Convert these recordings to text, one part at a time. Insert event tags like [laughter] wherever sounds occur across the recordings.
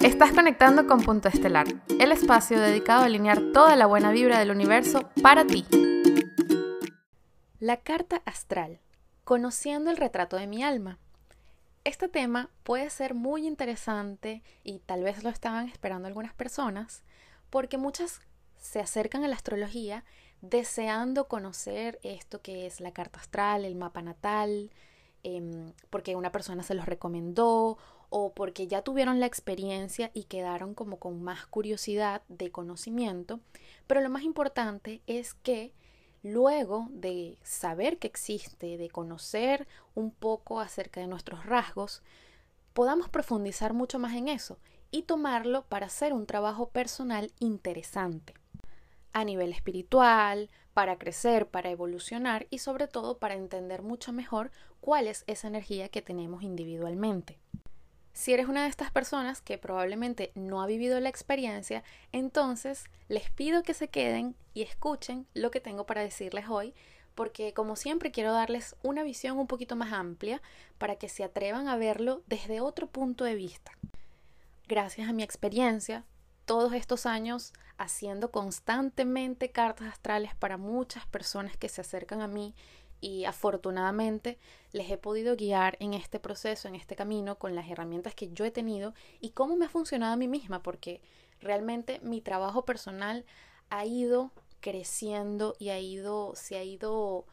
Estás conectando con Punto Estelar, el espacio dedicado a alinear toda la buena vibra del universo para ti. La carta astral, conociendo el retrato de mi alma. Este tema puede ser muy interesante y tal vez lo estaban esperando algunas personas, porque muchas se acercan a la astrología deseando conocer esto que es la carta astral, el mapa natal, em, porque una persona se los recomendó o porque ya tuvieron la experiencia y quedaron como con más curiosidad de conocimiento. Pero lo más importante es que luego de saber que existe, de conocer un poco acerca de nuestros rasgos, podamos profundizar mucho más en eso y tomarlo para hacer un trabajo personal interesante a nivel espiritual, para crecer, para evolucionar y sobre todo para entender mucho mejor cuál es esa energía que tenemos individualmente. Si eres una de estas personas que probablemente no ha vivido la experiencia, entonces les pido que se queden y escuchen lo que tengo para decirles hoy, porque como siempre quiero darles una visión un poquito más amplia para que se atrevan a verlo desde otro punto de vista. Gracias a mi experiencia, todos estos años haciendo constantemente cartas astrales para muchas personas que se acercan a mí y afortunadamente les he podido guiar en este proceso, en este camino, con las herramientas que yo he tenido y cómo me ha funcionado a mí misma, porque realmente mi trabajo personal ha ido creciendo y ha ido, se ha ido,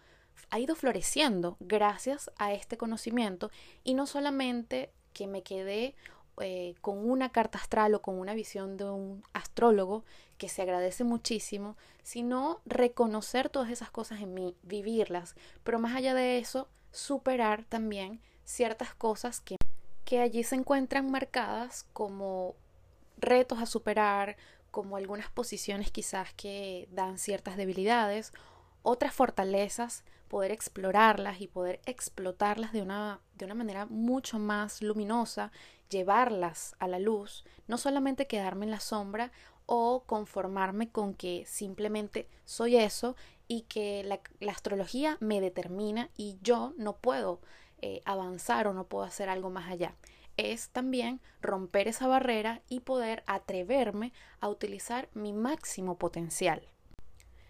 ha ido floreciendo gracias a este conocimiento. Y no solamente que me quedé eh, con una carta astral o con una visión de un astrólogo que se agradece muchísimo, sino reconocer todas esas cosas en mí, vivirlas, pero más allá de eso, superar también ciertas cosas que, que allí se encuentran marcadas como retos a superar, como algunas posiciones quizás que dan ciertas debilidades, otras fortalezas, poder explorarlas y poder explotarlas de una, de una manera mucho más luminosa llevarlas a la luz, no solamente quedarme en la sombra o conformarme con que simplemente soy eso y que la, astrología me determina y yo no puedo eh, avanzar o no puedo hacer algo más allá. Es también romper esa barrera y poder atreverme a utilizar mi máximo potencial.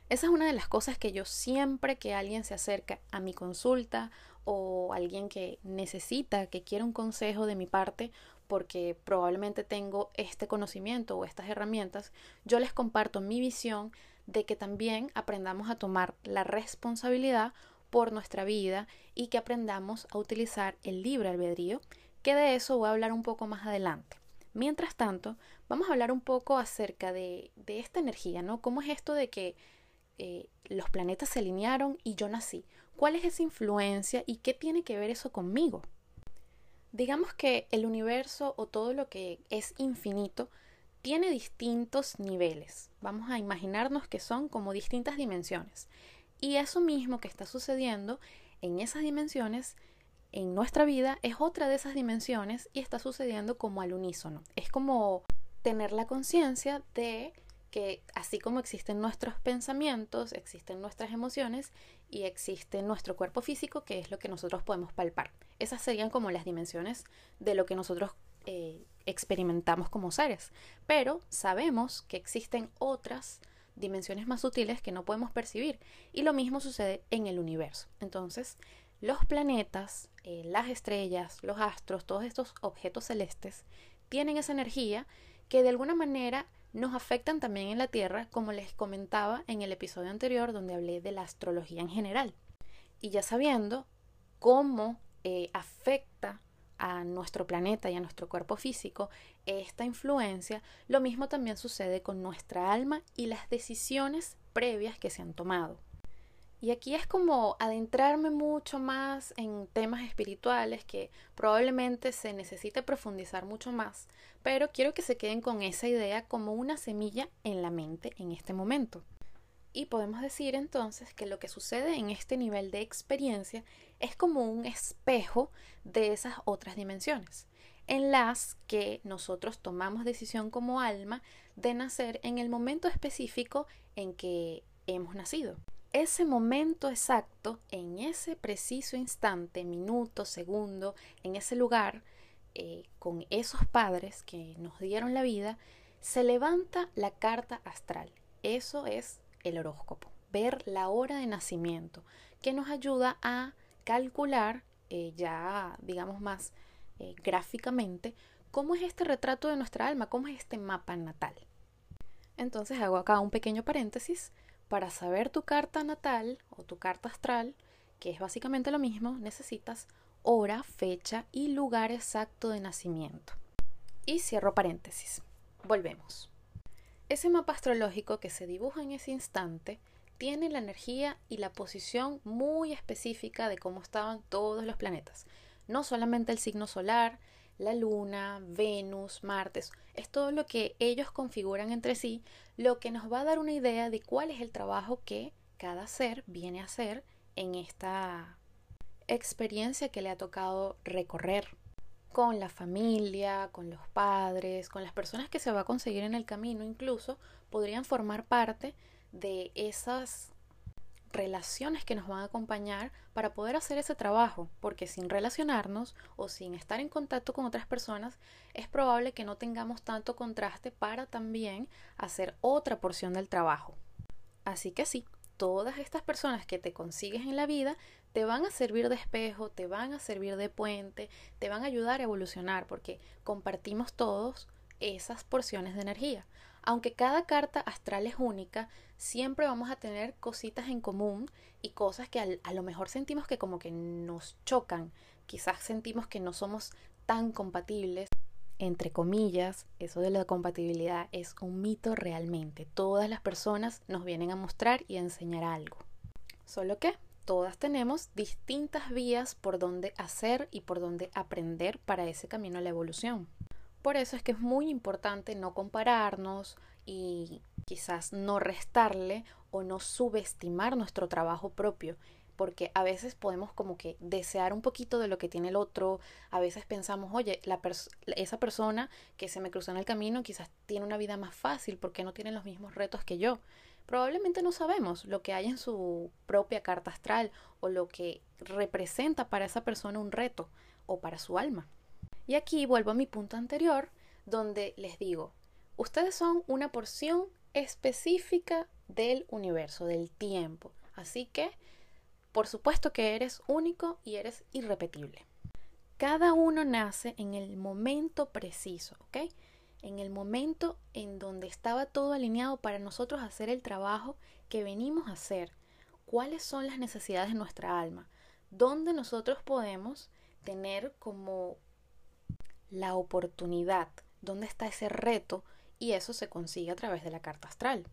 Esa es una de las cosas que yo siempre que alguien se acerca a mi consulta o alguien que necesita, que quiere un consejo de mi parte, porque probablemente tengo este conocimiento o estas herramientas, yo les comparto mi visión de que también aprendamos a tomar la responsabilidad por nuestra vida y que aprendamos a utilizar el libre albedrío, que de eso voy a hablar un poco más adelante. Mientras tanto, vamos a hablar un poco acerca de, de esta energía, ¿no? ¿Cómo es esto de que eh, los planetas se alinearon y yo nací? ¿Cuál es esa influencia y qué tiene que ver eso conmigo? Digamos que el universo o todo lo que es infinito tiene distintos niveles. Vamos a imaginarnos que son como distintas dimensiones. Y eso mismo que está sucediendo en esas dimensiones, en nuestra vida, es otra de esas dimensiones y está sucediendo como al unísono. Es como tener la conciencia de que así como existen nuestros pensamientos, existen nuestras emociones y existe nuestro cuerpo físico, que es lo que nosotros podemos palpar. Esas serían como las dimensiones de lo que nosotros eh, experimentamos como seres. Pero sabemos que existen otras dimensiones más sutiles que no podemos percibir. Y lo mismo sucede en el universo. Entonces, los planetas, eh, las estrellas, los astros, todos estos objetos celestes, tienen esa energía que de alguna manera nos afectan también en la Tierra, como les comentaba en el episodio anterior donde hablé de la astrología en general. Y ya sabiendo cómo eh, afecta a nuestro planeta y a nuestro cuerpo físico esta influencia, lo mismo también sucede con nuestra alma y las decisiones previas que se han tomado. Y aquí es como adentrarme mucho más en temas espirituales que probablemente se necesite profundizar mucho más, pero quiero que se queden con esa idea como una semilla en la mente en este momento. Y podemos decir entonces que lo que sucede en este nivel de experiencia es como un espejo de esas otras dimensiones, en las que nosotros tomamos decisión como alma de nacer en el momento específico en que hemos nacido ese momento exacto, en ese preciso instante, minuto, segundo, en ese lugar, eh, con esos padres que nos dieron la vida, se levanta la carta astral. Eso es el horóscopo, ver la hora de nacimiento, que nos ayuda a calcular eh, ya, digamos, más eh, gráficamente, cómo es este retrato de nuestra alma, cómo es este mapa natal. Entonces hago acá un pequeño paréntesis. Para saber tu carta natal o tu carta astral, que es básicamente lo mismo, necesitas hora, fecha y lugar exacto de nacimiento. Y cierro paréntesis. Volvemos. Ese mapa astrológico que se dibuja en ese instante tiene la energía y la posición muy específica de cómo estaban todos los planetas. No solamente el signo solar, la Luna, Venus, Martes, es todo lo que ellos configuran entre sí, lo que nos va a dar una idea de cuál es el trabajo que cada ser viene a hacer en esta experiencia que le ha tocado recorrer con la familia, con los padres, con las personas que se va a conseguir en el camino, incluso podrían formar parte de esas relaciones que nos van a acompañar para poder hacer ese trabajo, porque sin relacionarnos o sin estar en contacto con otras personas, es probable que no tengamos tanto contraste para también hacer otra porción del trabajo. Así que sí, todas estas personas que te consigues en la vida te van a servir de espejo, te van a servir de puente, te van a ayudar a evolucionar, porque compartimos todos esas porciones de energía. Aunque cada carta astral es única, siempre vamos a tener cositas en común y cosas que a lo mejor sentimos que como que nos chocan. Quizás sentimos que no somos tan compatibles. Entre comillas, eso de la compatibilidad es un mito realmente. Todas las personas nos vienen a mostrar y a enseñar algo. Solo que todas tenemos distintas vías por donde hacer y por donde aprender para ese camino a la evolución. Por eso es que es muy importante no compararnos y quizás no restarle o no subestimar nuestro trabajo propio, porque a veces podemos como que desear un poquito de lo que tiene el otro, a veces pensamos, oye, esa persona que se me cruzó en el camino quizás tiene una vida más fácil porque no tiene los mismos retos que yo. Probablemente no sabemos lo que hay en su propia carta astral o lo que representa para esa persona un reto o para su alma. Y aquí vuelvo a mi punto anterior, donde les digo, ustedes son una porción específica del universo, del tiempo. Así que, por supuesto que eres único y eres irrepetible. Cada uno nace en el momento preciso, ¿ok? En el momento en donde estaba todo alineado para nosotros hacer el trabajo que venimos a hacer. ¿Cuáles son las necesidades de nuestra alma? ¿Dónde nosotros podemos tener como la oportunidad, dónde está ese reto y eso se consigue a través de la carta astral.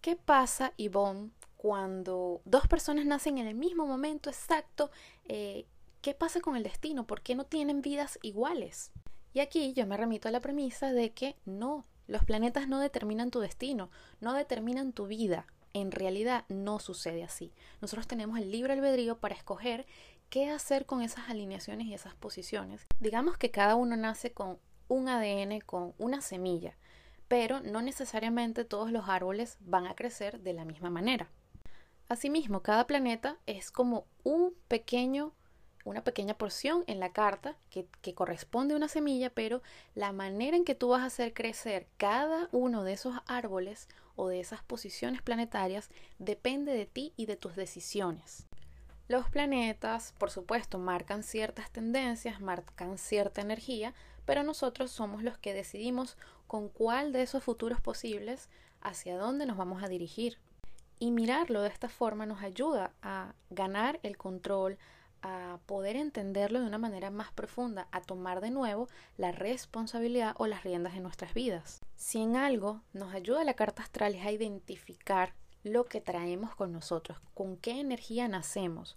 ¿Qué pasa, Yvonne, cuando dos personas nacen en el mismo momento exacto? Eh, ¿Qué pasa con el destino? ¿Por qué no tienen vidas iguales? Y aquí yo me remito a la premisa de que no, los planetas no determinan tu destino, no determinan tu vida. En realidad no sucede así. Nosotros tenemos el libre albedrío para escoger qué hacer con esas alineaciones y esas posiciones. Digamos que cada uno nace con un ADN, con una semilla, pero no necesariamente todos los árboles van a crecer de la misma manera. Asimismo, cada planeta es como un pequeño, una pequeña porción en la carta que, que, corresponde a una semilla, pero la manera en que tú vas a hacer crecer cada uno de esos árboles o de esas posiciones planetarias depende de ti y de tus decisiones. Los planetas, por supuesto, marcan ciertas tendencias, marcan cierta energía, pero nosotros somos los que decidimos con cuál de esos futuros posibles hacia dónde nos vamos a dirigir. Y mirarlo de esta forma nos ayuda a ganar el control, a poder entenderlo de una manera más profunda, a tomar de nuevo la responsabilidad o las riendas en nuestras vidas. Si en algo nos ayuda la carta astral es a identificar lo que traemos con nosotros, con qué energía nacemos,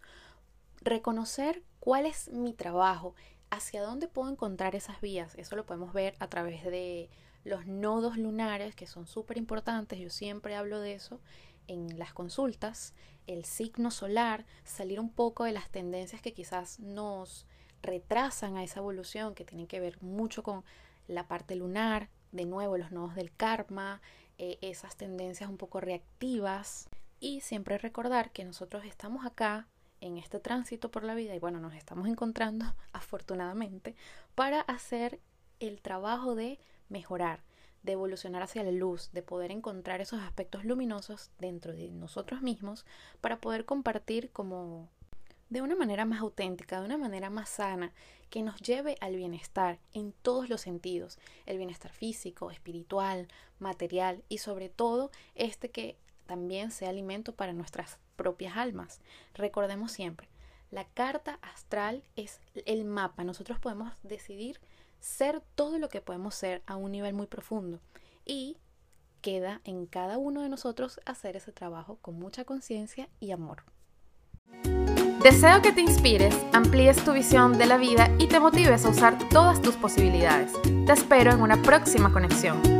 reconocer cuál es mi trabajo, hacia dónde puedo encontrar esas vías. Eso lo podemos ver a través de los nodos lunares, que son súper importantes, yo siempre hablo de eso en las consultas, el signo solar, salir un poco de las tendencias que quizás nos retrasan a esa evolución, que tienen que ver mucho con la parte lunar, de nuevo los nodos del karma, eh, esas tendencias un poco reactivas y siempre recordar que nosotros estamos acá en este tránsito por la vida y bueno, nos estamos encontrando [laughs] afortunadamente para hacer el trabajo de mejorar, de evolucionar hacia la luz, de poder encontrar esos aspectos luminosos dentro de nosotros mismos para poder compartir como de una manera más auténtica, de una manera más sana, que nos lleve al bienestar en todos los sentidos, el bienestar físico, espiritual, material y sobre todo este que también sea alimento para nuestras propias almas. Recordemos siempre, la carta astral es el mapa, nosotros podemos decidir ser todo lo que podemos ser a un nivel muy profundo y queda en cada uno de nosotros hacer ese trabajo con mucha conciencia y amor. Deseo que te inspires, amplíes tu visión de la vida y te motives a usar todas tus posibilidades. Te espero en una próxima conexión.